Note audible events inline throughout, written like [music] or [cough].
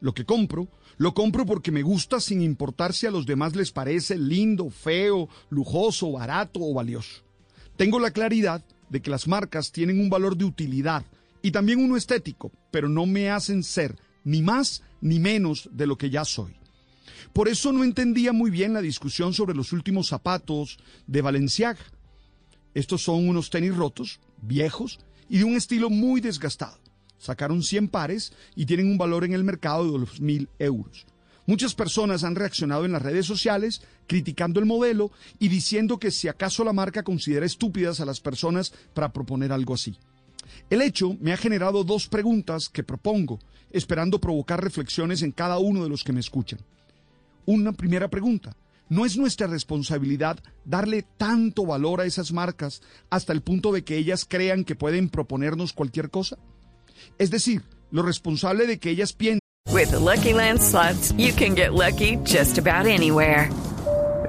Lo que compro, lo compro porque me gusta sin importar si a los demás les parece lindo, feo, lujoso, barato o valioso. Tengo la claridad de que las marcas tienen un valor de utilidad y también uno estético, pero no me hacen ser ni más ni menos de lo que ya soy. Por eso no entendía muy bien la discusión sobre los últimos zapatos de Valenciaga. Estos son unos tenis rotos, viejos y de un estilo muy desgastado. Sacaron 100 pares y tienen un valor en el mercado de los mil euros. Muchas personas han reaccionado en las redes sociales criticando el modelo y diciendo que si acaso la marca considera estúpidas a las personas para proponer algo así. El hecho me ha generado dos preguntas que propongo, esperando provocar reflexiones en cada uno de los que me escuchan. Una primera pregunta. ¿No es nuestra responsabilidad darle tanto valor a esas marcas hasta el punto de que ellas crean que pueden proponernos cualquier cosa? Es decir, lo responsable de que ellas piensen With the Lucky Land slots, you can get lucky just about anywhere.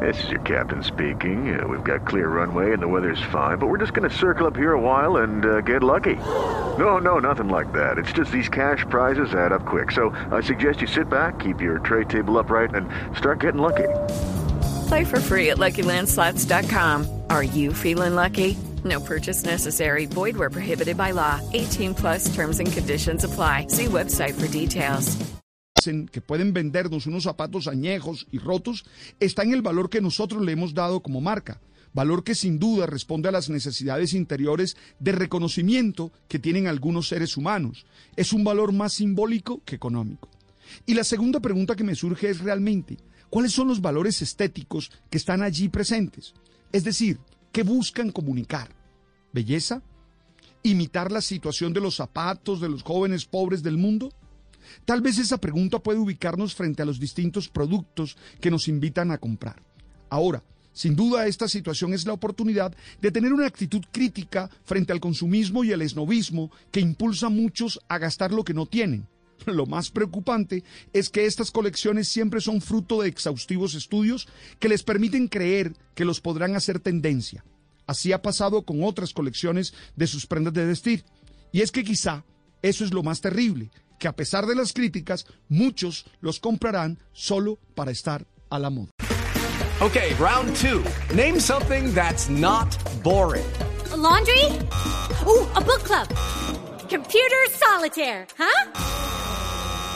This is your captain speaking. Uh, we've got clear runway and the weather's fine, but we're just going to circle up here a while and uh, get lucky. No, no, nothing like that. It's just these cash prizes add up quick. So I suggest you sit back, keep your tray table upright, and start getting lucky. Play for free at LuckyLandSlots.com. Are you feeling lucky? No purchase necessary. Void where prohibited by law. 18 plus terms and conditions apply. See website for details. que pueden vendernos unos zapatos añejos y rotos está en el valor que nosotros le hemos dado como marca. Valor que sin duda responde a las necesidades interiores de reconocimiento que tienen algunos seres humanos. Es un valor más simbólico que económico. Y la segunda pregunta que me surge es realmente, ¿cuáles son los valores estéticos que están allí presentes? Es decir, ¿qué buscan comunicar? ¿Belleza? ¿Imitar la situación de los zapatos de los jóvenes pobres del mundo? Tal vez esa pregunta puede ubicarnos frente a los distintos productos que nos invitan a comprar. Ahora, sin duda esta situación es la oportunidad de tener una actitud crítica frente al consumismo y el esnovismo que impulsa a muchos a gastar lo que no tienen. [laughs] Lo más preocupante es que estas colecciones siempre son fruto de exhaustivos estudios que les permiten creer que los podrán hacer tendencia. Así ha pasado con otras colecciones de sus prendas de vestir. Y es que quizá eso es lo más terrible, que a pesar de las críticas, muchos los comprarán solo para estar a la moda. Okay, round two. Name something that's not boring. A laundry? Ooh, a book club. Computer solitaire, huh?